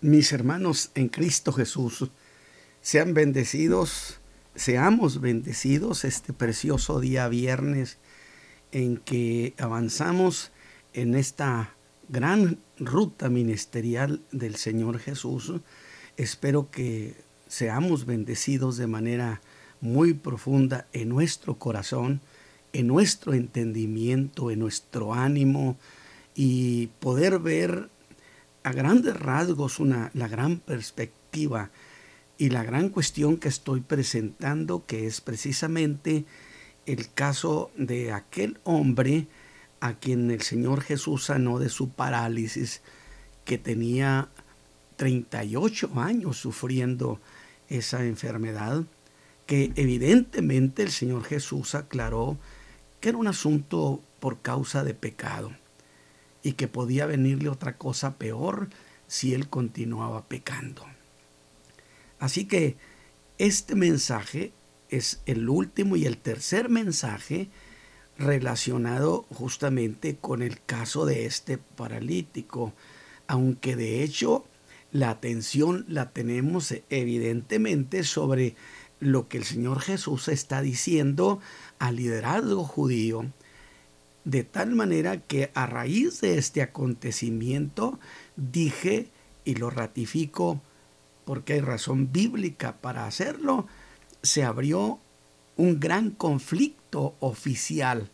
mis hermanos en Cristo Jesús, sean bendecidos, seamos bendecidos este precioso día viernes en que avanzamos en esta gran ruta ministerial del Señor Jesús. Espero que seamos bendecidos de manera muy profunda en nuestro corazón, en nuestro entendimiento, en nuestro ánimo y poder ver a grandes rasgos una, la gran perspectiva y la gran cuestión que estoy presentando, que es precisamente el caso de aquel hombre a quien el Señor Jesús sanó de su parálisis, que tenía 38 años sufriendo esa enfermedad, que evidentemente el Señor Jesús aclaró que era un asunto por causa de pecado y que podía venirle otra cosa peor si él continuaba pecando. Así que este mensaje es el último y el tercer mensaje relacionado justamente con el caso de este paralítico, aunque de hecho la atención la tenemos evidentemente sobre lo que el Señor Jesús está diciendo al liderazgo judío de tal manera que a raíz de este acontecimiento dije, y lo ratifico porque hay razón bíblica para hacerlo, se abrió un gran conflicto oficial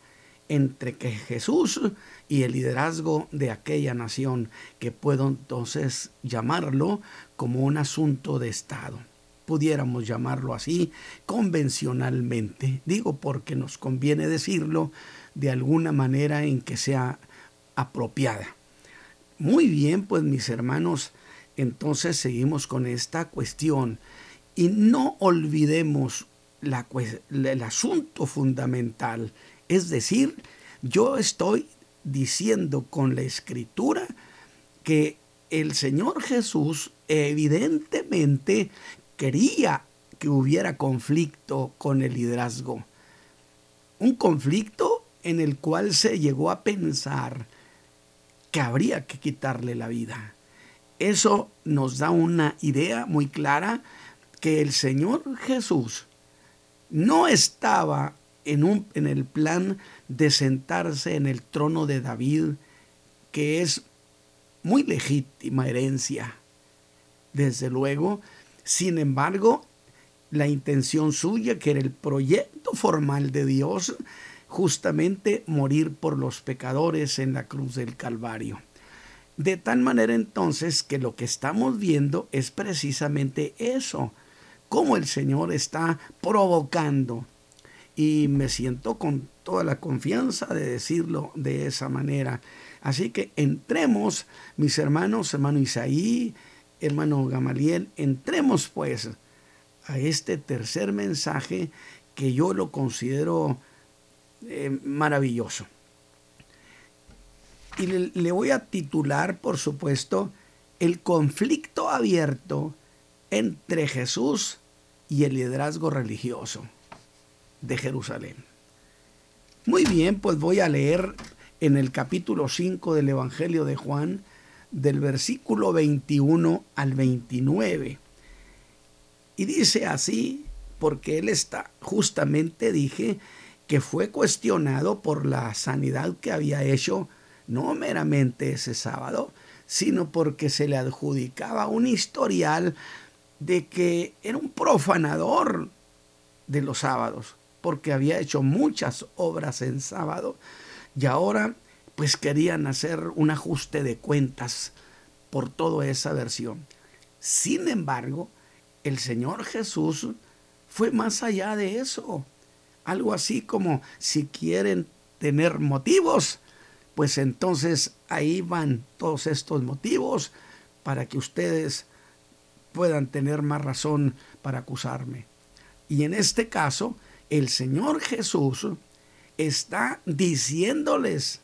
entre que Jesús y el liderazgo de aquella nación, que puedo entonces llamarlo como un asunto de Estado. Pudiéramos llamarlo así convencionalmente. Digo porque nos conviene decirlo de alguna manera en que sea apropiada. Muy bien, pues mis hermanos, entonces seguimos con esta cuestión y no olvidemos la, el asunto fundamental, es decir, yo estoy diciendo con la escritura que el Señor Jesús evidentemente quería que hubiera conflicto con el liderazgo. Un conflicto en el cual se llegó a pensar que habría que quitarle la vida. Eso nos da una idea muy clara que el Señor Jesús no estaba en, un, en el plan de sentarse en el trono de David, que es muy legítima herencia, desde luego. Sin embargo, la intención suya, que era el proyecto formal de Dios, justamente morir por los pecadores en la cruz del Calvario. De tal manera entonces que lo que estamos viendo es precisamente eso, cómo el Señor está provocando. Y me siento con toda la confianza de decirlo de esa manera. Así que entremos, mis hermanos, hermano Isaí, hermano Gamaliel, entremos pues a este tercer mensaje que yo lo considero eh, maravilloso. Y le, voy a titular, por supuesto, el conflicto abierto entre Jesús y el liderazgo religioso de Jerusalén. Muy bien, pues voy a leer en el capítulo 5 del Evangelio de Juan, del versículo 21 al 29. Y dice así, porque él está, justamente dije, que fue cuestionado por la sanidad que había hecho no meramente ese sábado, sino porque se le adjudicaba un historial de que era un profanador de los sábados, porque había hecho muchas obras en sábado y ahora pues querían hacer un ajuste de cuentas por toda esa versión. Sin embargo, el Señor Jesús fue más allá de eso. Algo así como si quieren tener motivos, pues entonces ahí van todos estos motivos para que ustedes puedan tener más razón para acusarme. Y en este caso, el Señor Jesús está diciéndoles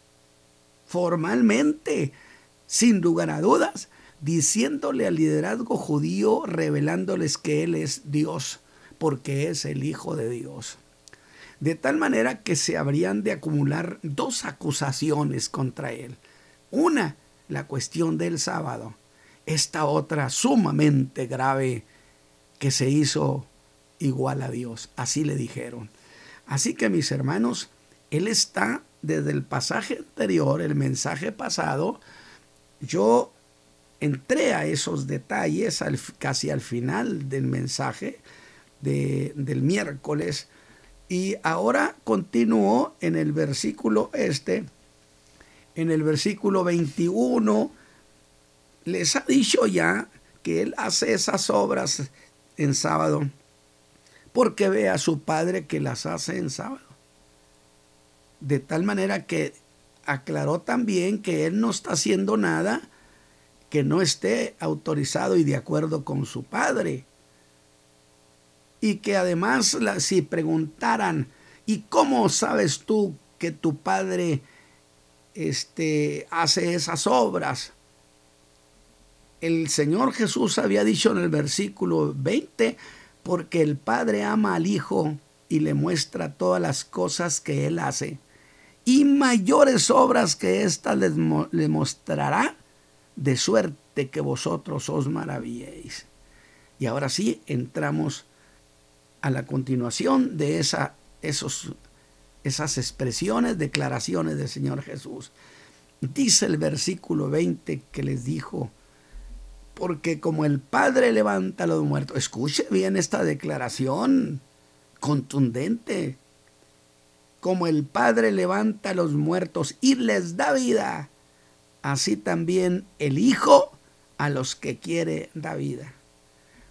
formalmente, sin lugar a dudas, diciéndole al liderazgo judío, revelándoles que Él es Dios, porque es el Hijo de Dios de tal manera que se habrían de acumular dos acusaciones contra él. Una, la cuestión del sábado, esta otra sumamente grave que se hizo igual a Dios. Así le dijeron. Así que mis hermanos, Él está desde el pasaje anterior, el mensaje pasado, yo entré a esos detalles casi al final del mensaje del miércoles y ahora continúo en el versículo este, en el versículo 21, les ha dicho ya que él hace esas obras en sábado porque ve a su padre que las hace en sábado. De tal manera que aclaró también que él no está haciendo nada que no esté autorizado y de acuerdo con su padre. Y que además si preguntaran, ¿y cómo sabes tú que tu padre este, hace esas obras? El Señor Jesús había dicho en el versículo 20, porque el Padre ama al Hijo y le muestra todas las cosas que Él hace. Y mayores obras que ésta le mostrará de suerte que vosotros os maravilléis. Y ahora sí entramos a la continuación de esa, esos, esas expresiones, declaraciones del Señor Jesús. Dice el versículo 20 que les dijo, porque como el Padre levanta a los muertos, escuche bien esta declaración contundente, como el Padre levanta a los muertos y les da vida, así también el Hijo a los que quiere da vida.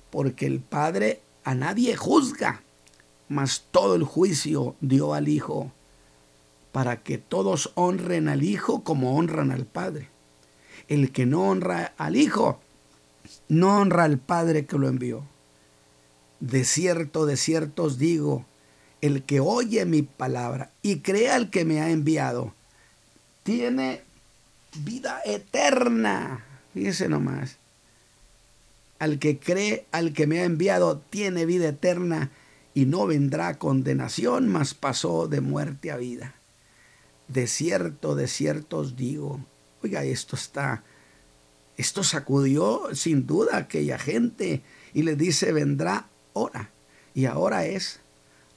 Porque el Padre a nadie juzga, mas todo el juicio dio al Hijo, para que todos honren al Hijo como honran al Padre. El que no honra al Hijo, no honra al Padre que lo envió. De cierto, de cierto os digo, el que oye mi palabra y crea al que me ha enviado, tiene vida eterna. Fíjese nomás. Al que cree, al que me ha enviado, tiene vida eterna y no vendrá condenación, mas pasó de muerte a vida. De cierto, de cierto os digo. Oiga, esto está, esto sacudió sin duda aquella gente y le dice, vendrá hora. Y ahora es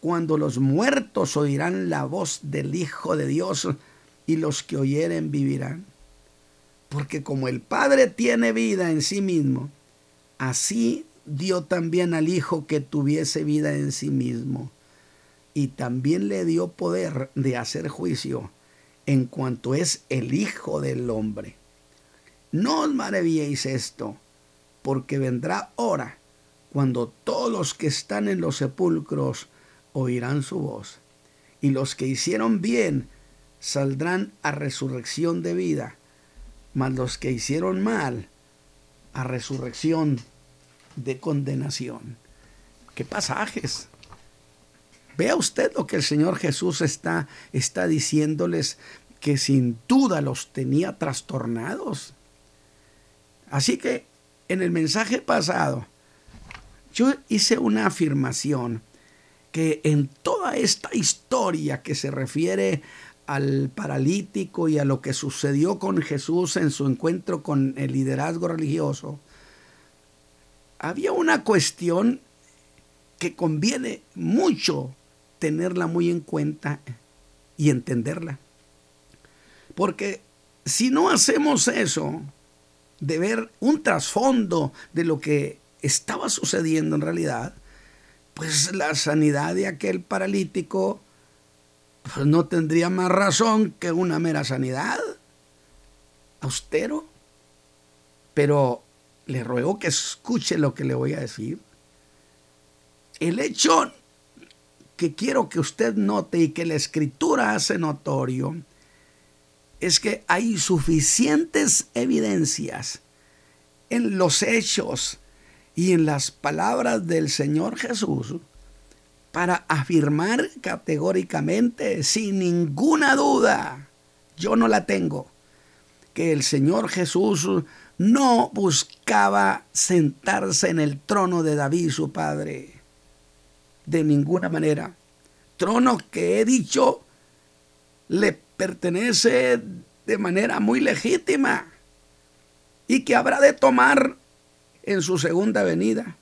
cuando los muertos oirán la voz del Hijo de Dios y los que oyeren vivirán. Porque como el Padre tiene vida en sí mismo, así dio también al Hijo que tuviese vida en sí mismo. Y también le dio poder de hacer juicio en cuanto es el Hijo del Hombre. No os maravilléis esto, porque vendrá hora cuando todos los que están en los sepulcros oirán su voz, y los que hicieron bien saldrán a resurrección de vida, mas los que hicieron mal a resurrección de condenación. ¿Qué pasajes? Vea usted lo que el Señor Jesús está, está diciéndoles que sin duda los tenía trastornados. Así que en el mensaje pasado yo hice una afirmación que en toda esta historia que se refiere al paralítico y a lo que sucedió con Jesús en su encuentro con el liderazgo religioso, había una cuestión que conviene mucho tenerla muy en cuenta y entenderla. Porque si no hacemos eso, de ver un trasfondo de lo que estaba sucediendo en realidad, pues la sanidad de aquel paralítico pues, no tendría más razón que una mera sanidad. Austero. Pero le ruego que escuche lo que le voy a decir. El hecho que quiero que usted note y que la escritura hace notorio es que hay suficientes evidencias en los hechos y en las palabras del Señor Jesús para afirmar categóricamente, sin ninguna duda, yo no la tengo, que el Señor Jesús no buscaba sentarse en el trono de David, su padre, de ninguna manera. Trono que he dicho le pertenece de manera muy legítima y que habrá de tomar en su segunda venida,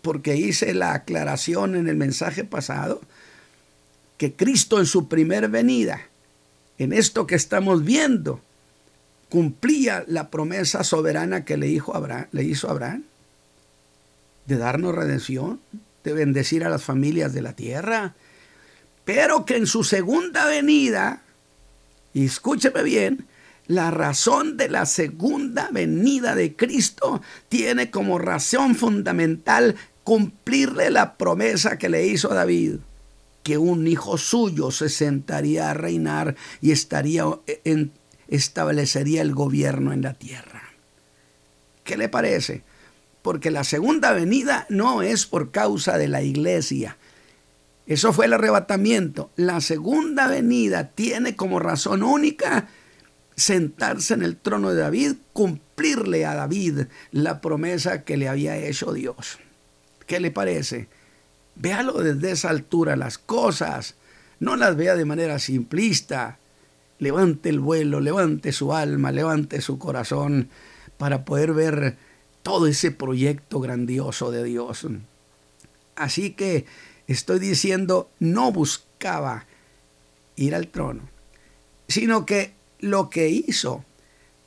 porque hice la aclaración en el mensaje pasado, que Cristo en su primer venida, en esto que estamos viendo, cumplía la promesa soberana que le, hizo Abraham, le hizo Abraham de darnos redención, de bendecir a las familias de la tierra, pero que en su segunda venida, escúcheme bien, la razón de la segunda venida de Cristo tiene como razón fundamental cumplirle la promesa que le hizo a David, que un hijo suyo se sentaría a reinar y estaría en, establecería el gobierno en la tierra. ¿Qué le parece? Porque la segunda venida no es por causa de la iglesia. Eso fue el arrebatamiento. La segunda venida tiene como razón única sentarse en el trono de David, cumplirle a David la promesa que le había hecho Dios. ¿Qué le parece? Véalo desde esa altura las cosas, no las vea de manera simplista. Levante el vuelo, levante su alma, levante su corazón para poder ver todo ese proyecto grandioso de Dios. Así que estoy diciendo, no buscaba ir al trono, sino que lo que hizo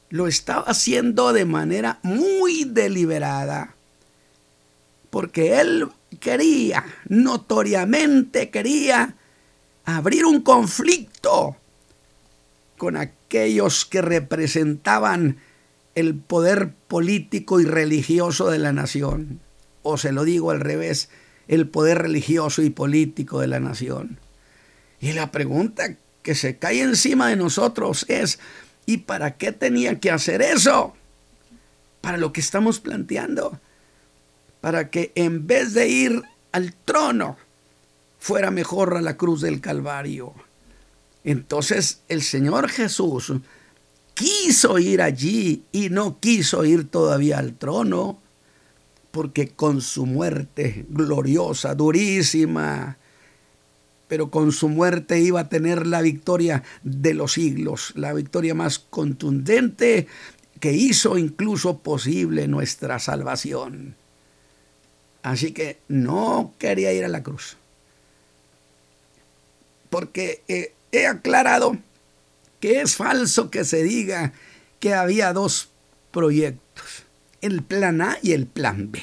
lo estaba haciendo de manera muy deliberada, porque él quería, notoriamente quería, abrir un conflicto con aquellos que representaban el poder político y religioso de la nación. O se lo digo al revés, el poder religioso y político de la nación. Y la pregunta que se cae encima de nosotros es, ¿y para qué tenía que hacer eso? Para lo que estamos planteando. Para que en vez de ir al trono, fuera mejor a la cruz del Calvario. Entonces el Señor Jesús quiso ir allí y no quiso ir todavía al trono, porque con su muerte gloriosa, durísima, pero con su muerte iba a tener la victoria de los siglos, la victoria más contundente que hizo incluso posible nuestra salvación. Así que no quería ir a la cruz. Porque eh, he aclarado que es falso que se diga que había dos proyectos, el plan A y el plan B.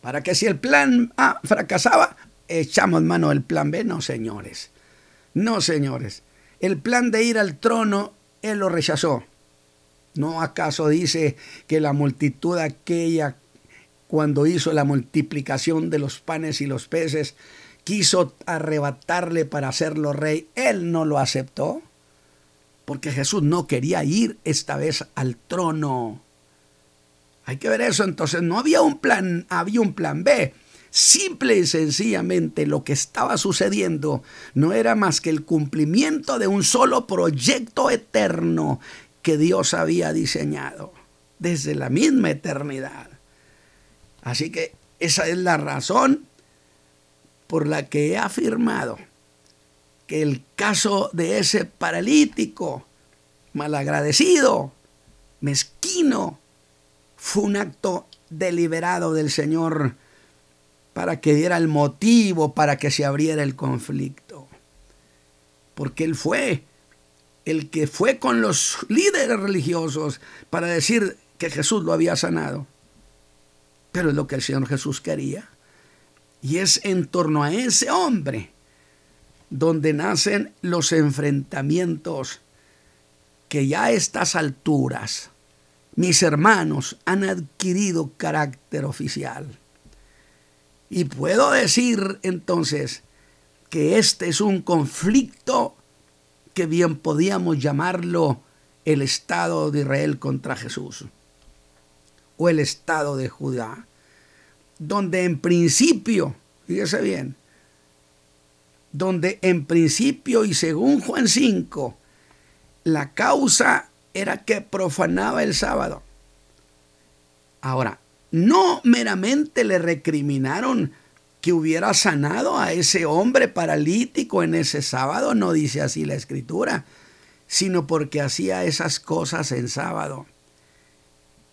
Para que si el plan A fracasaba, echamos mano del plan B. No, señores. No, señores. El plan de ir al trono, él lo rechazó. ¿No acaso dice que la multitud aquella, cuando hizo la multiplicación de los panes y los peces, quiso arrebatarle para hacerlo rey? Él no lo aceptó. Porque Jesús no quería ir esta vez al trono. Hay que ver eso. Entonces no había un plan, había un plan B. Simple y sencillamente lo que estaba sucediendo no era más que el cumplimiento de un solo proyecto eterno que Dios había diseñado desde la misma eternidad. Así que esa es la razón por la que he afirmado que el caso de ese paralítico malagradecido, mezquino, fue un acto deliberado del Señor para que diera el motivo para que se abriera el conflicto. Porque Él fue el que fue con los líderes religiosos para decir que Jesús lo había sanado. Pero es lo que el Señor Jesús quería. Y es en torno a ese hombre donde nacen los enfrentamientos que ya a estas alturas mis hermanos han adquirido carácter oficial. Y puedo decir entonces que este es un conflicto que bien podíamos llamarlo el Estado de Israel contra Jesús o el Estado de Judá, donde en principio, fíjese bien, donde en principio y según Juan 5, la causa era que profanaba el sábado. Ahora, no meramente le recriminaron que hubiera sanado a ese hombre paralítico en ese sábado, no dice así la escritura, sino porque hacía esas cosas en sábado.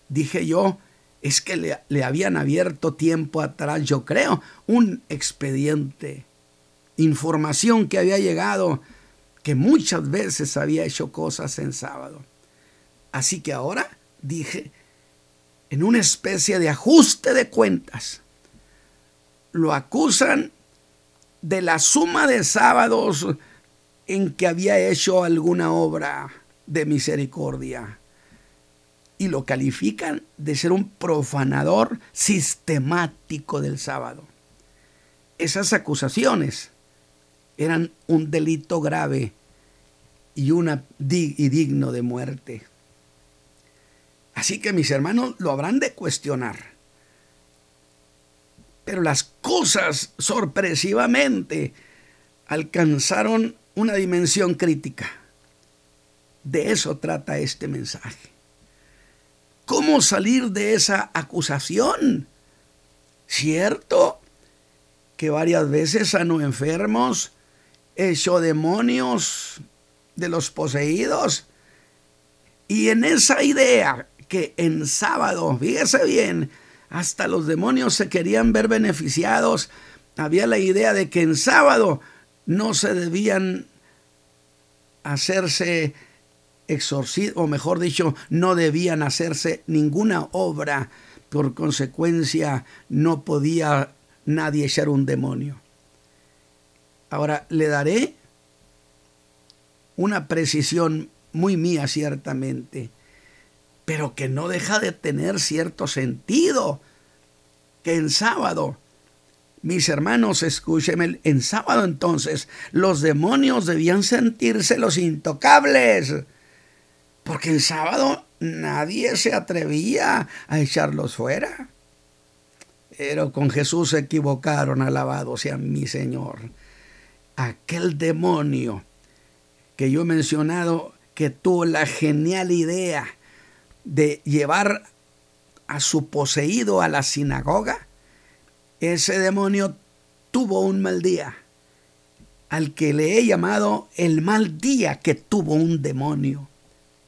Dije yo es que le, le, habían abierto tiempo atrás, yo creo, un expediente, información que había llegado, que muchas veces había hecho cosas en sábado. Así que ahora dije, en una especie de ajuste de cuentas, lo acusan de la suma de sábados en que había hecho alguna obra de misericordia y lo califican de ser un profanador sistemático del sábado. Esas acusaciones eran un delito grave y, una, y digno de muerte. Así que mis hermanos lo habrán de cuestionar. Pero las cosas sorpresivamente alcanzaron una dimensión crítica. De eso trata este mensaje. ¿Cómo salir de esa acusación? Cierto que varias veces sanó enfermos, echó demonios de los poseídos. Y en esa idea que en sábado, fíjese bien, hasta los demonios se querían ver beneficiados, había la idea de que en sábado no se debían hacerse o mejor dicho, no debían hacerse ninguna obra. Por consecuencia, no podía nadie echar un demonio. Ahora, le daré una precisión muy mía, ciertamente, pero que no deja de tener cierto sentido. Que en sábado, mis hermanos, escúchenme, en sábado entonces los demonios debían sentirse los intocables porque en sábado nadie se atrevía a echarlos fuera. Pero con Jesús se equivocaron, alabado sea mi Señor. Aquel demonio que yo he mencionado que tuvo la genial idea de llevar a su poseído a la sinagoga, ese demonio tuvo un mal día, al que le he llamado el mal día que tuvo un demonio.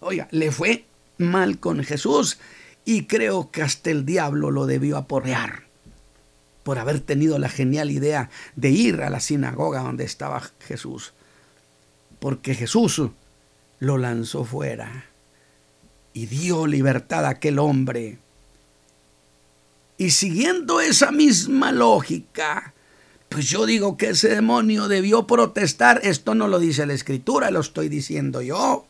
Oiga, le fue mal con Jesús y creo que hasta el diablo lo debió aporrear por haber tenido la genial idea de ir a la sinagoga donde estaba Jesús. Porque Jesús lo lanzó fuera y dio libertad a aquel hombre. Y siguiendo esa misma lógica, pues yo digo que ese demonio debió protestar. Esto no lo dice la escritura, lo estoy diciendo yo.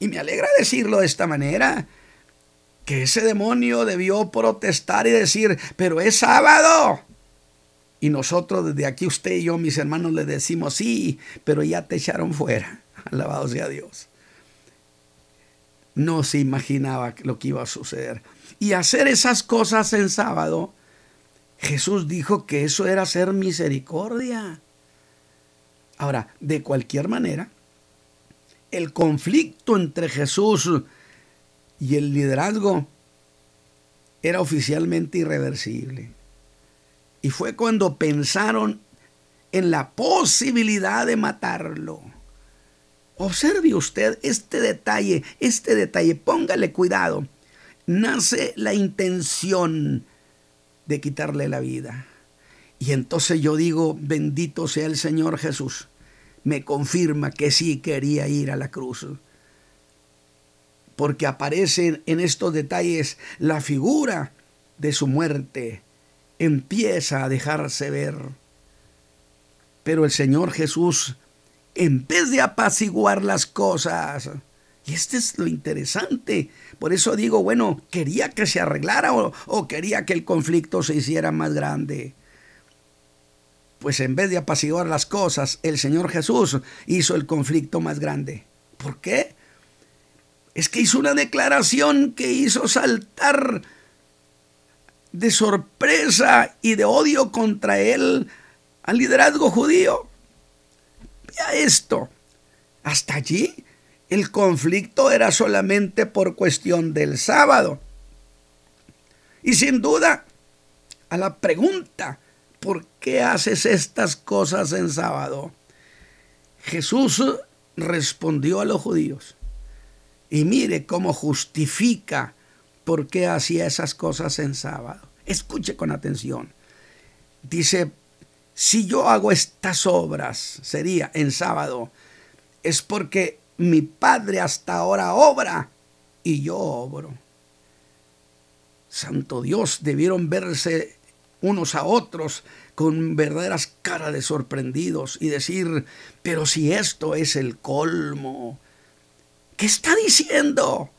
Y me alegra decirlo de esta manera, que ese demonio debió protestar y decir, pero es sábado. Y nosotros desde aquí, usted y yo, mis hermanos, le decimos, sí, pero ya te echaron fuera. Alabado sea Dios. No se imaginaba lo que iba a suceder. Y hacer esas cosas en sábado, Jesús dijo que eso era hacer misericordia. Ahora, de cualquier manera, el conflicto entre Jesús y el liderazgo era oficialmente irreversible. Y fue cuando pensaron en la posibilidad de matarlo. Observe usted este detalle, este detalle, póngale cuidado. Nace la intención de quitarle la vida. Y entonces yo digo, bendito sea el Señor Jesús, me confirma que sí quería ir a la cruz. Porque aparece en estos detalles la figura de su muerte. Empieza a dejarse ver. Pero el Señor Jesús, en vez de apaciguar las cosas, y este es lo interesante. Por eso digo, bueno, quería que se arreglara o, o, quería que el conflicto se hiciera más grande pues en vez de apaciguar las cosas, el Señor Jesús hizo el conflicto más grande. ¿Por qué? Es que hizo una declaración que hizo saltar de sorpresa y de odio contra él al liderazgo judío. Vea esto. Hasta allí el conflicto era solamente por cuestión del sábado. Y sin duda, a la pregunta, ¿por qué haces estas cosas en sábado? Jesús respondió a los judíos. Y mire cómo justifica por qué hacía esas cosas en sábado. Escuche con atención. Dice, si yo hago estas obras, sería en sábado, es porque mi Padre hasta ahora obra y yo obro. Santo Dios, debieron verse unos a otros con verdaderas caras de sorprendidos y decir, pero si esto es el colmo, ¿qué está diciendo?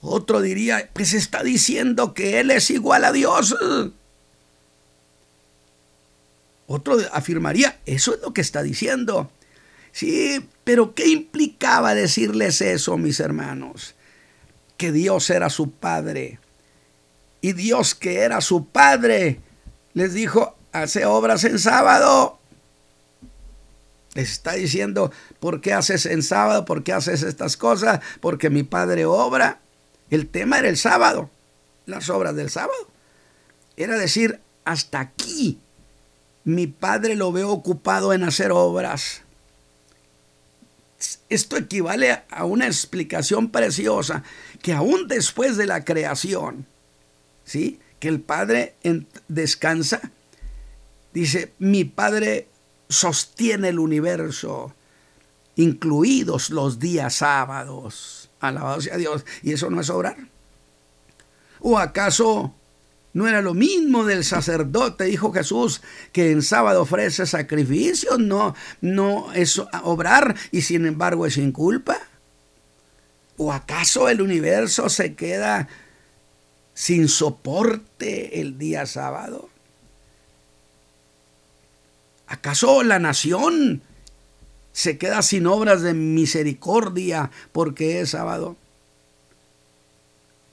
Otro diría, pues está diciendo que Él es igual a Dios. Otro afirmaría, eso es lo que está diciendo. Sí, pero ¿qué implicaba decirles eso, mis hermanos? Que Dios era su Padre. Y Dios que era su Padre les dijo, hace obras en sábado. Les está diciendo, ¿por qué haces en sábado? ¿Por qué haces estas cosas? Porque mi Padre obra. El tema era el sábado, las obras del sábado. Era decir, hasta aquí mi Padre lo veo ocupado en hacer obras. Esto equivale a una explicación preciosa que aún después de la creación, ¿sí? El Padre descansa, dice, mi Padre sostiene el universo, incluidos los días sábados. Alabado sea Dios. ¿Y eso no es obrar? ¿O acaso no era lo mismo del sacerdote, dijo Jesús, que en sábado ofrece sacrificios? No, no es obrar y sin embargo es sin culpa. ¿O acaso el universo se queda sin soporte el día sábado? ¿Acaso la nación se queda sin obras de misericordia porque es sábado?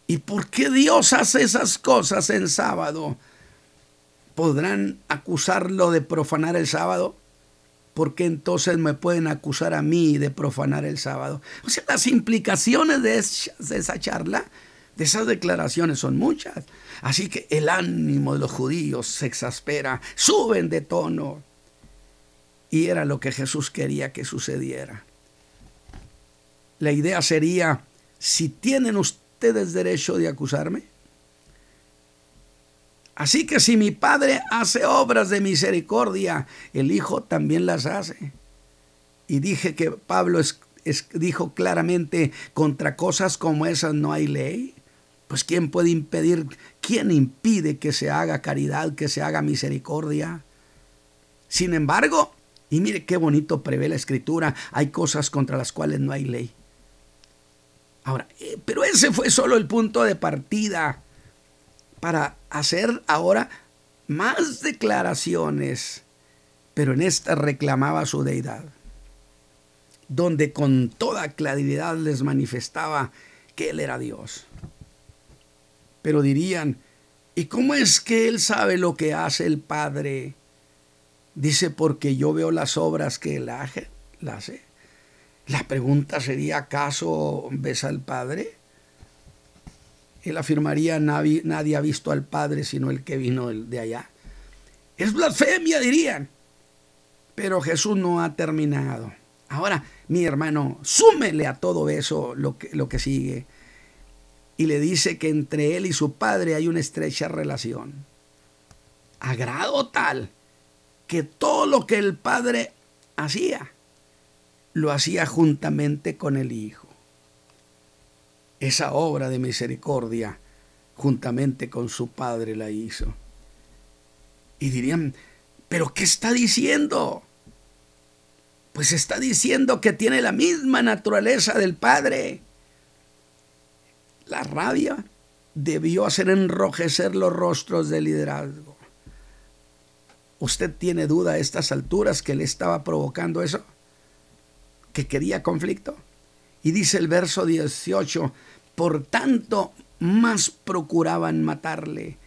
¿Y por qué Dios hace esas cosas en sábado? ¿Podrán acusarlo de profanar el sábado? ¿Por qué entonces me pueden acusar a mí de profanar el sábado? O sea, las implicaciones de esa charla de esas declaraciones son muchas. Así que el ánimo de los judíos se exaspera, suben de tono. Y era lo que Jesús quería que sucediera. La idea sería, si tienen ustedes derecho de acusarme, Así que si mi Padre hace obras de misericordia, el Hijo también las hace. Y dije que Pablo dijo claramente, contra cosas como esas no hay ley. Pues ¿quién puede impedir, quién impide que se haga caridad, que se haga misericordia? Sin embargo, y mire qué bonito prevé la escritura, hay cosas contra las cuales no hay ley. Ahora, eh, pero ese fue solo el punto de partida para hacer ahora más declaraciones, pero en esta reclamaba su deidad, donde con toda claridad les manifestaba que Él era Dios. Pero dirían, ¿y cómo es que él sabe lo que hace el Padre? Dice, porque yo veo las obras que él hace. La pregunta sería, ¿acaso ves al Padre? Él afirmaría, nadie, ha visto al Padre sino el que vino de allá. Es blasfemia, dirían. Pero Jesús no ha terminado. Ahora, mi hermano, súmele a todo eso lo que, lo que sigue y le dice que entre él y su padre hay una estrecha relación. A grado tal que todo lo que el padre hacía, lo hacía juntamente con el hijo. Esa obra de misericordia, juntamente con su padre la hizo. Y dirían, ¿pero qué está diciendo? Pues está diciendo que tiene la misma naturaleza del Padre. La rabia debió hacer enrojecer los rostros del liderazgo. ¿Usted tiene duda a estas alturas que le estaba provocando eso? ¿Que quería conflicto? Y dice el verso 18, por tanto, más procuraban matarle.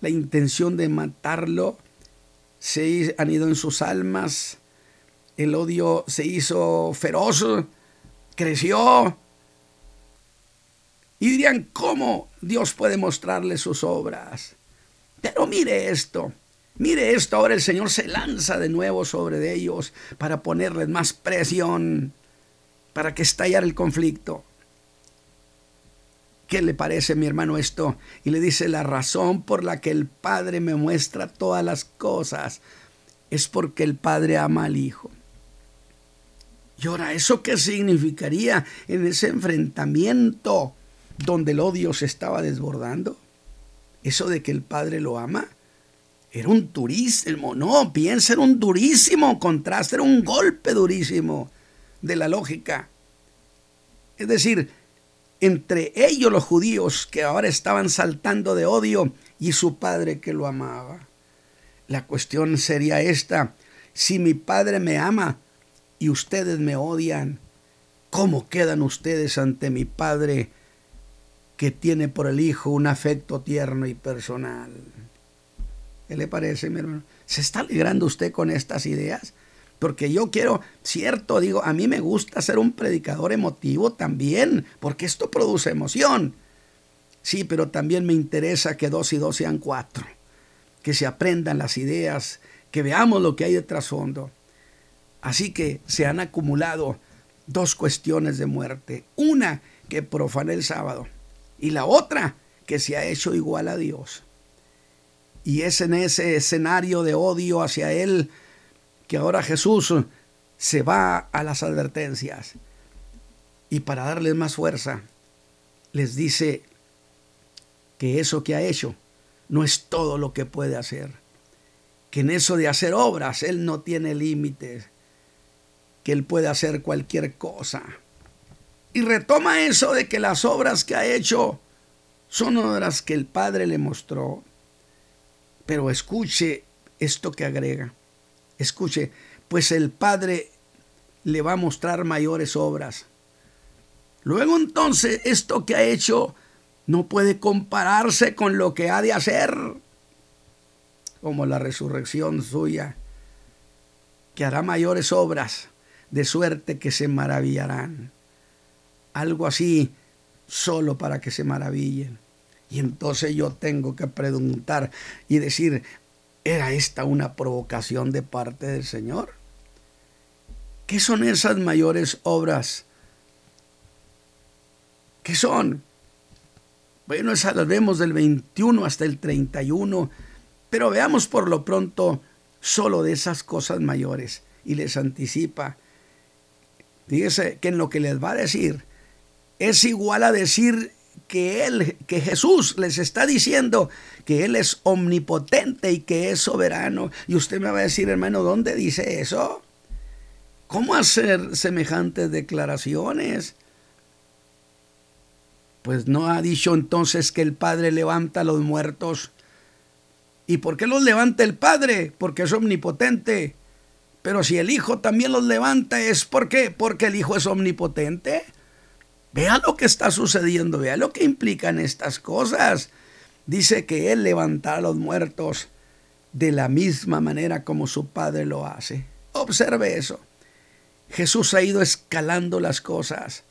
La intención de matarlo se han ido en sus almas, el odio se hizo feroz, creció, y dirían, ¿cómo Dios puede mostrarle sus obras? Pero mire esto, mire esto, ahora el Señor se lanza de nuevo sobre ellos para ponerles más presión, para que estallara el conflicto. ¿Qué le parece, mi hermano, esto? Y le dice, la razón por la que el Padre me muestra todas las cosas es porque el Padre ama al Hijo. Y ahora, ¿eso qué significaría en ese enfrentamiento donde el odio se estaba desbordando? Eso de que el Padre lo ama. Era un turísimo, no, piensa, era un durísimo contraste, era un golpe durísimo de la lógica. Es decir, entre ellos los judíos que ahora estaban saltando de odio y su padre que lo amaba. La cuestión sería esta, si mi padre me ama y ustedes me odian, ¿cómo quedan ustedes ante mi padre que tiene por el hijo un afecto tierno y personal? ¿Qué le parece, mi hermano? ¿Se está alegrando usted con estas ideas? Porque yo quiero, cierto, digo, a mí me gusta ser un predicador emotivo también, porque esto produce emoción. Sí, pero también me interesa que dos y dos sean cuatro, que se aprendan las ideas, que veamos lo que hay de trasfondo. Así que se han acumulado dos cuestiones de muerte. Una que profana el sábado y la otra que se ha hecho igual a Dios. Y es en ese escenario de odio hacia Él que ahora Jesús se va a las advertencias y para darles más fuerza les dice que eso que ha hecho no es todo lo que puede hacer, que en eso de hacer obras Él no tiene límites, que Él puede hacer cualquier cosa. Y retoma eso de que las obras que ha hecho son obras que el Padre le mostró. Pero escuche esto que agrega. Escuche, pues el Padre le va a mostrar mayores obras. Luego entonces esto que ha hecho no puede compararse con lo que ha de hacer, como la resurrección suya, que hará mayores obras, de suerte que se maravillarán. Algo así solo para que se maravillen. Y entonces yo tengo que preguntar y decir, ¿Era esta una provocación de parte del Señor? ¿Qué son esas mayores obras? ¿Qué son? Bueno, esas las vemos del 21 hasta el 31, pero veamos por lo pronto solo de esas cosas mayores y les anticipa. Fíjese que en lo que les va a decir es igual a decir que él, que Jesús les está diciendo que él es omnipotente y que es soberano. Y usted me va a decir, hermano, ¿dónde dice eso? ¿Cómo hacer semejantes declaraciones? Pues no ha dicho entonces que el Padre levanta a los muertos. ¿Y por qué los levanta el Padre? Porque es omnipotente. Pero si el Hijo también los levanta, ¿es por qué? Porque el Hijo es omnipotente. Vea lo que está sucediendo, vea lo que implican estas cosas. Dice que Él levantará a los muertos de la misma manera como su Padre lo hace. Observe eso. Jesús ha ido escalando las cosas.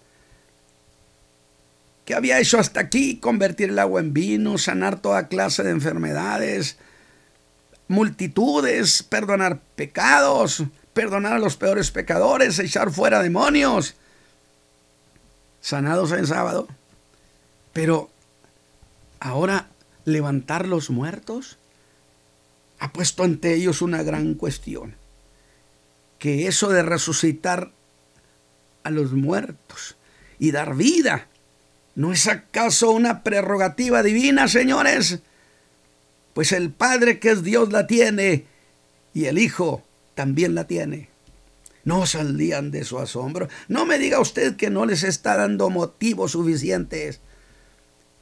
¿Qué había hecho hasta aquí? Convertir el agua en vino, sanar toda clase de enfermedades, multitudes, perdonar pecados, perdonar a los peores pecadores, echar fuera demonios sanados en sábado, pero ahora levantar los muertos ha puesto ante ellos una gran cuestión, que eso de resucitar a los muertos y dar vida, ¿no es acaso una prerrogativa divina, señores? Pues el Padre que es Dios la tiene y el Hijo también la tiene no saldrían de su asombro. No me diga usted que no les está dando motivos suficientes.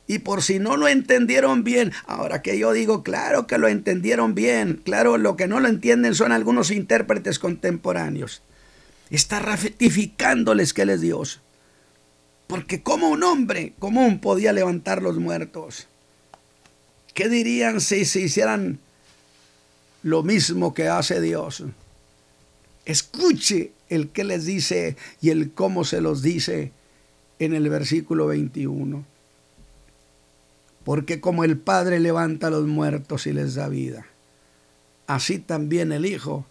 Y por si no lo entendieron bien, ahora que yo digo, claro que lo entendieron bien, claro, lo que no lo entienden son algunos intérpretes contemporáneos. Está ratificándoles que Él es Dios. Porque como un hombre común podía levantar los muertos. ¿Qué dirían si se hicieran lo mismo que hace Dios? Escuche el que les dice y el cómo se los dice en el versículo 21. Porque como el Padre levanta a los muertos y les da vida, así también el Hijo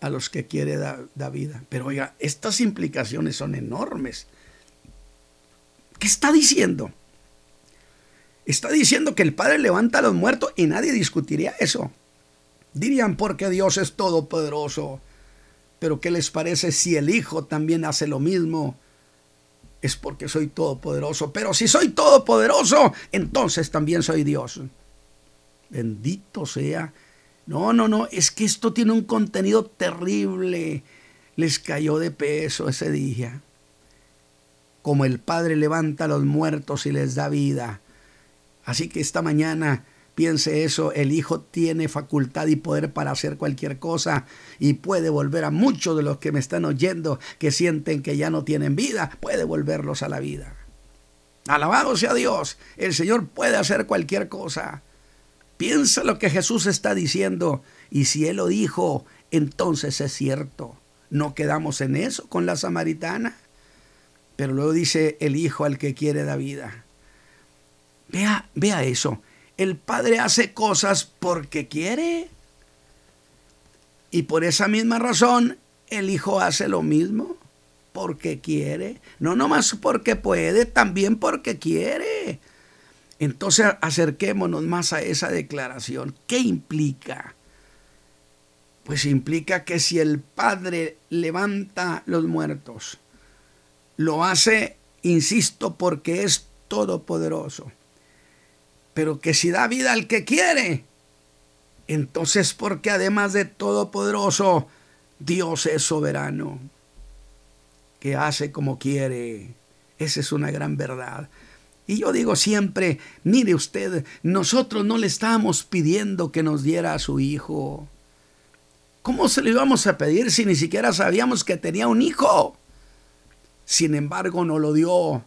a los que quiere da, da vida. Pero oiga, estas implicaciones son enormes. ¿Qué está diciendo? Está diciendo que el Padre levanta a los muertos y nadie discutiría eso. Dirían porque Dios es todopoderoso. Pero ¿qué les parece si el Hijo también hace lo mismo? Es porque soy todopoderoso. Pero si soy todopoderoso, entonces también soy Dios. Bendito sea. No, no, no. Es que esto tiene un contenido terrible. Les cayó de peso ese día. Como el Padre levanta a los muertos y les da vida. Así que esta mañana piense eso, el Hijo tiene facultad y poder para hacer cualquier cosa y puede volver a muchos de los que me están oyendo que sienten que ya no tienen vida, puede volverlos a la vida. Alabado sea Dios, el Señor puede hacer cualquier cosa. Piensa lo que Jesús está diciendo y si Él lo dijo, entonces es cierto. No quedamos en eso con la samaritana. Pero luego dice el Hijo al que quiere da vida. Vea, vea eso. El Padre hace cosas porque quiere. Y por esa misma razón, el Hijo hace lo mismo porque quiere. No nomás porque puede, también porque quiere. Entonces acerquémonos más a esa declaración. ¿Qué implica? Pues implica que si el Padre levanta los muertos, lo hace, insisto, porque es todopoderoso. Pero que si da vida al que quiere, entonces porque además de todopoderoso, Dios es soberano, que hace como quiere. Esa es una gran verdad. Y yo digo siempre, mire usted, nosotros no le estábamos pidiendo que nos diera a su hijo. ¿Cómo se lo íbamos a pedir si ni siquiera sabíamos que tenía un hijo? Sin embargo, no lo dio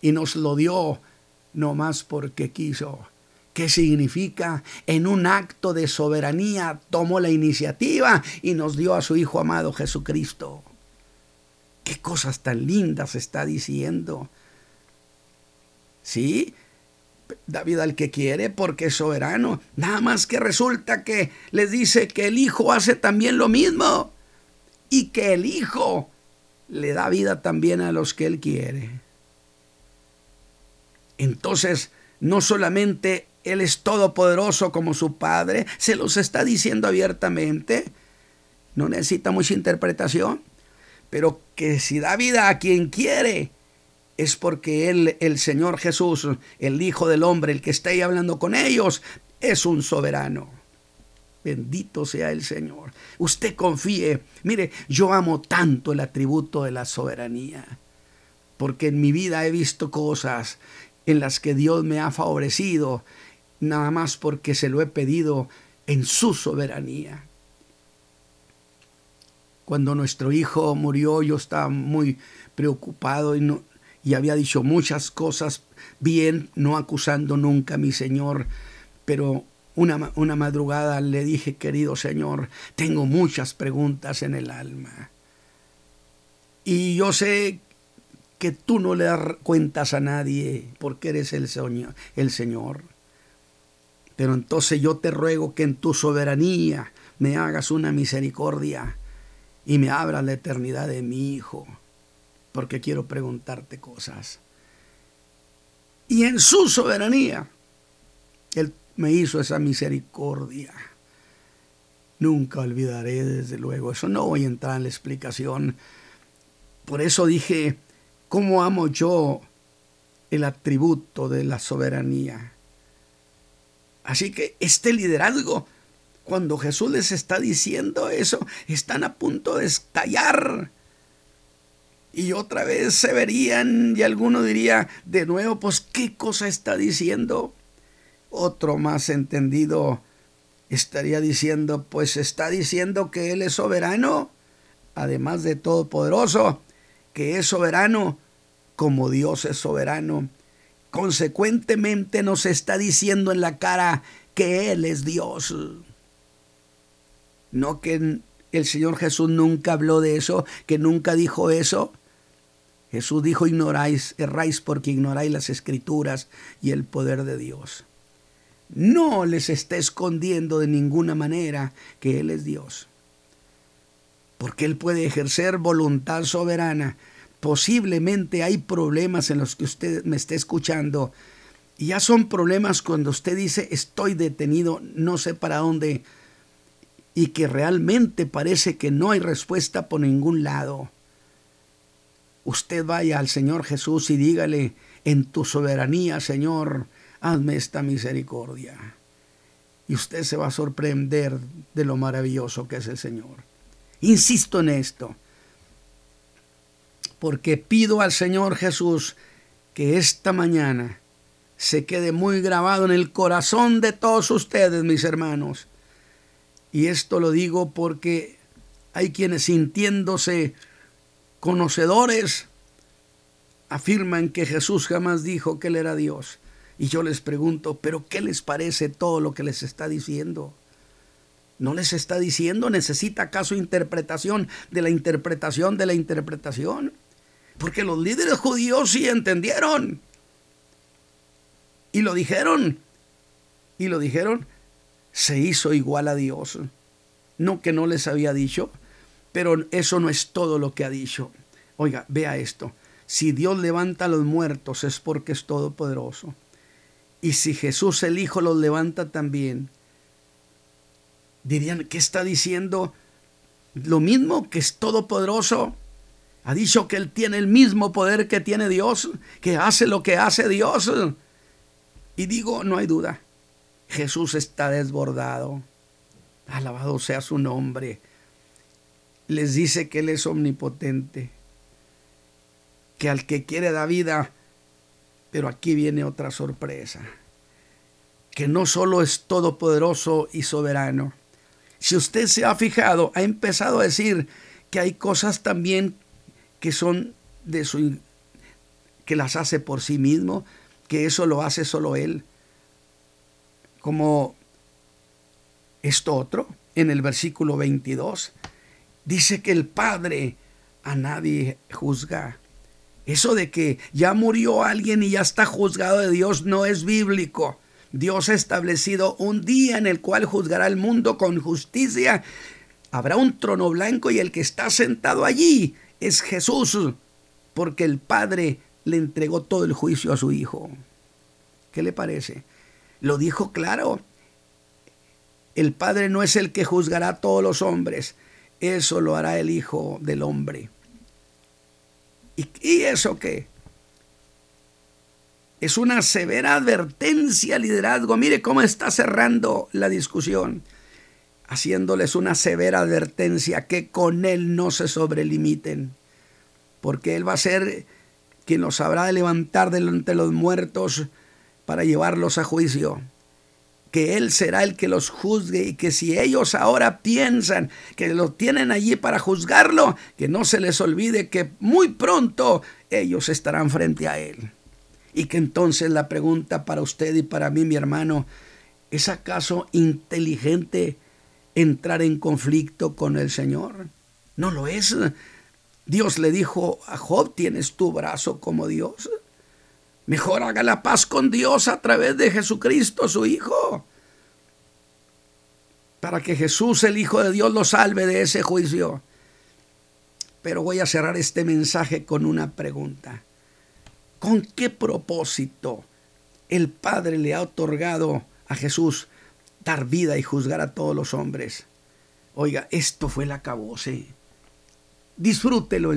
y nos lo dio no más porque quiso. ¿Qué significa? En un acto de soberanía tomó la iniciativa y nos dio a su Hijo amado Jesucristo. ¿Qué cosas tan lindas está diciendo? ¿sí? David al que quiere porque es soberano. Nada más que resulta que les dice que el Hijo hace también lo mismo y que el Hijo le da vida también a los que Él quiere. Entonces, no solamente Él es todopoderoso como su Padre, se los está diciendo abiertamente, no necesita mucha interpretación, pero que si da vida a quien quiere, es porque Él, el Señor Jesús, el Hijo del Hombre, el que está ahí hablando con ellos, es un soberano. Bendito sea el Señor. Usted confíe. Mire, yo amo tanto el atributo de la soberanía, porque en mi vida he visto cosas en las que Dios me ha favorecido, nada más porque se lo he pedido en su soberanía. Cuando nuestro hijo murió, yo estaba muy preocupado y no, y había dicho muchas cosas bien, no acusando nunca a mi Señor, pero una, una, madrugada le dije, querido Señor, tengo muchas preguntas en el alma. Y yo sé que tú no le das cuentas a nadie porque eres el Señor, el Señor. Pero entonces yo te ruego que en tu soberanía me hagas una misericordia y me abras la eternidad de mi Hijo porque quiero preguntarte cosas. Y en su soberanía, Él me hizo esa misericordia. Nunca olvidaré, desde luego, eso no voy a entrar en la explicación. Por eso dije, ¿cómo amo yo el atributo de la soberanía? Así que este liderazgo, cuando Jesús les está diciendo eso, están a punto de estallar y otra vez se verían y alguno diría de nuevo, pues ¿qué cosa está diciendo? Otro más entendido estaría diciendo, pues está diciendo que Él es soberano, además de todopoderoso, que es soberano como Dios es soberano. Consecuentemente nos está diciendo en la cara que Él es Dios. No que el Señor Jesús nunca habló de eso, que nunca dijo eso. Jesús dijo, ignoráis, erráis porque ignoráis las escrituras y el poder de Dios. No les está escondiendo de ninguna manera que Él es Dios. Porque Él puede ejercer voluntad soberana. Posiblemente hay problemas en los que usted me esté escuchando Y ya son problemas cuando usted dice estoy detenido, no sé para dónde, y que realmente parece que no hay respuesta por ningún lado. Usted vaya al Señor Jesús y dígale, en tu soberanía, Señor, hazme esta misericordia. Y usted se va a sorprender de lo maravilloso que es el Señor. Insisto en esto, porque pido al Señor Jesús que esta mañana se quede muy grabado en el corazón de todos ustedes, mis hermanos. Y esto lo digo porque hay quienes sintiéndose conocedores afirman que Jesús jamás dijo que Él era Dios. Y yo les pregunto, ¿pero qué les parece todo lo que les está diciendo? ¿No les está diciendo? ¿Necesita acaso interpretación de la interpretación de la interpretación? Porque los líderes judíos sí entendieron. Y lo dijeron. Y lo dijeron. Se hizo igual a Dios. No que no les había dicho, pero eso no es todo lo que ha dicho. Oiga, vea esto. Si Dios levanta a los muertos es porque es todopoderoso. Y si Jesús el Hijo los levanta también, dirían, ¿qué está diciendo? Lo mismo que es todopoderoso. Ha dicho que Él tiene el mismo poder que tiene Dios, que hace lo que hace Dios. Y digo, no hay duda, Jesús está desbordado. Alabado sea su nombre. Les dice que Él es omnipotente, que al que quiere da vida, pero aquí viene otra sorpresa, que no solo es todopoderoso y soberano. Si usted se ha fijado, ha empezado a decir que hay cosas también que son de su que las hace por sí mismo, que eso lo hace solo Él. Como esto otro, en el versículo 22, dice que el Padre a nadie juzga. Eso de que ya murió alguien y ya está juzgado de Dios no es bíblico. Dios ha establecido un día en el cual juzgará al mundo con justicia. Habrá un trono blanco y el que está sentado allí es Jesús, porque el Padre le entregó todo el juicio a su hijo. ¿Qué le parece? Lo dijo claro. El Padre no es el que juzgará a todos los hombres, eso lo hará el Hijo del Hombre. ¿Y, eso qué? Es una severa advertencia al liderazgo. Mire cómo está cerrando la discusión, haciéndoles una severa advertencia que con Él no se sobrelimiten, porque Él va a ser quien los habrá de levantar delante de los muertos para llevarlos a juicio. Que Él será el que los juzgue y que si ellos ahora piensan que lo tienen allí para juzgarlo, que no se les olvide que muy pronto ellos estarán frente a Él. Y que entonces la pregunta para usted y para mí, mi hermano, ¿es acaso inteligente entrar en conflicto con el Señor? No lo es. Dios le dijo a Job, ¿tienes tu brazo como Dios? Mejor haga la paz con Dios a través de Jesucristo, su Hijo. Para que Jesús, el Hijo de Dios, lo salve de ese juicio. Pero voy a cerrar este mensaje con una pregunta. ¿Con qué propósito el Padre le ha otorgado a Jesús dar vida y juzgar a todos los hombres? Oiga, esto fue el acabose disfrútelo,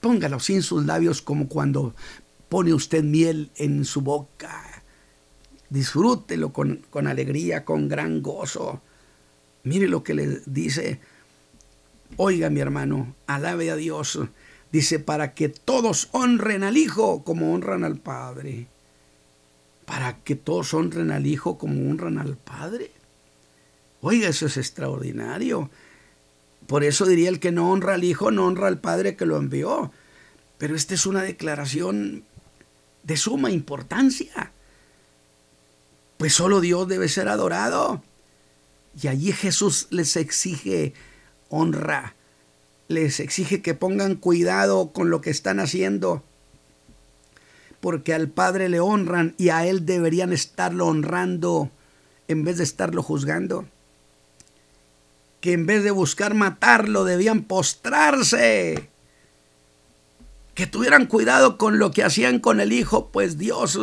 póngalo sin sus labios como cuando pone usted miel en su boca. Disfrútelo con, con alegría, con gran gozo. Mire lo que le dice. Oiga, mi hermano, alabe a Dios. Dice, para que todos honren al Hijo como honran al Padre. Para que todos honren al Hijo como honran al Padre. Oiga, eso es extraordinario. Por eso diría el que no honra al Hijo, no honra al Padre que lo envió. Pero esta es una declaración de suma importancia. Pues solo Dios debe ser adorado. Y allí Jesús les exige honra, les exige que pongan cuidado con lo que están haciendo, porque al Padre le honran y a Él deberían estarlo honrando en vez de estarlo juzgando que en vez de buscar matarlo debían postrarse. Que tuvieran cuidado con lo que hacían con el Hijo, pues Dios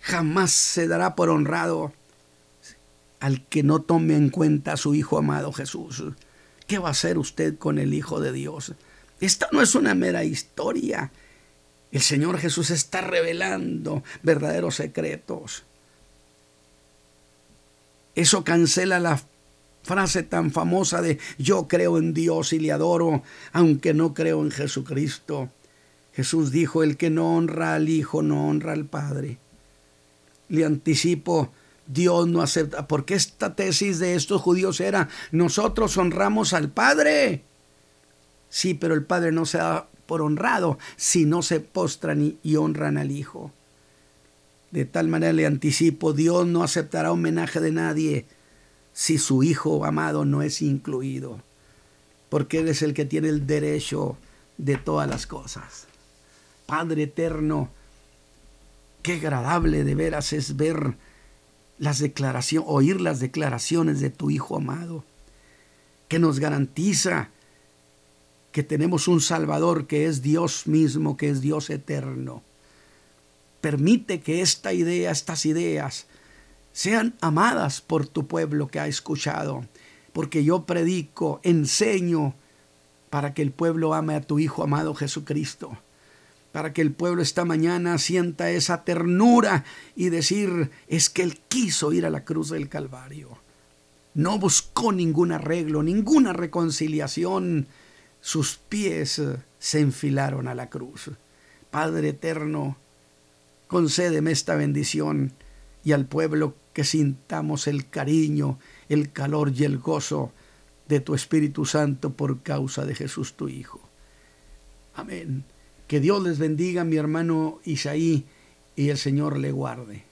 jamás se dará por honrado al que no tome en cuenta a su Hijo amado Jesús. ¿Qué va a hacer usted con el Hijo de Dios? Esta no es una mera historia. El Señor Jesús está revelando verdaderos secretos. Eso cancela la frase tan famosa de yo creo en Dios y le adoro, aunque no creo en Jesucristo. Jesús dijo, el que no honra al Hijo no honra al Padre. Le anticipo, Dios no acepta, porque esta tesis de estos judíos era, nosotros honramos al Padre. Sí, pero el Padre no se da por honrado si no se postran y, honran al Hijo. De tal manera le anticipo, Dios no aceptará homenaje de nadie si su Hijo amado no es incluido, porque Él es el que tiene el derecho de todas las cosas. Padre eterno, qué agradable de veras es ver las declaraciones, oír las declaraciones de tu Hijo amado, que nos garantiza que tenemos un Salvador que es Dios mismo, que es Dios eterno. Permite que esta idea, estas ideas, sean amadas por tu pueblo que ha escuchado, porque yo predico, enseño para que el pueblo ame a tu Hijo amado Jesucristo para que el pueblo esta mañana sienta esa ternura y decir, es que Él quiso ir a la cruz del Calvario. No buscó ningún arreglo, ninguna reconciliación. Sus pies se enfilaron a la cruz. Padre eterno, concédeme esta bendición y al pueblo que sintamos el cariño, el calor y el gozo de tu Espíritu Santo por causa de Jesús tu Hijo. Amén. Que Dios les bendiga, mi hermano Isaí, y el Señor le guarde.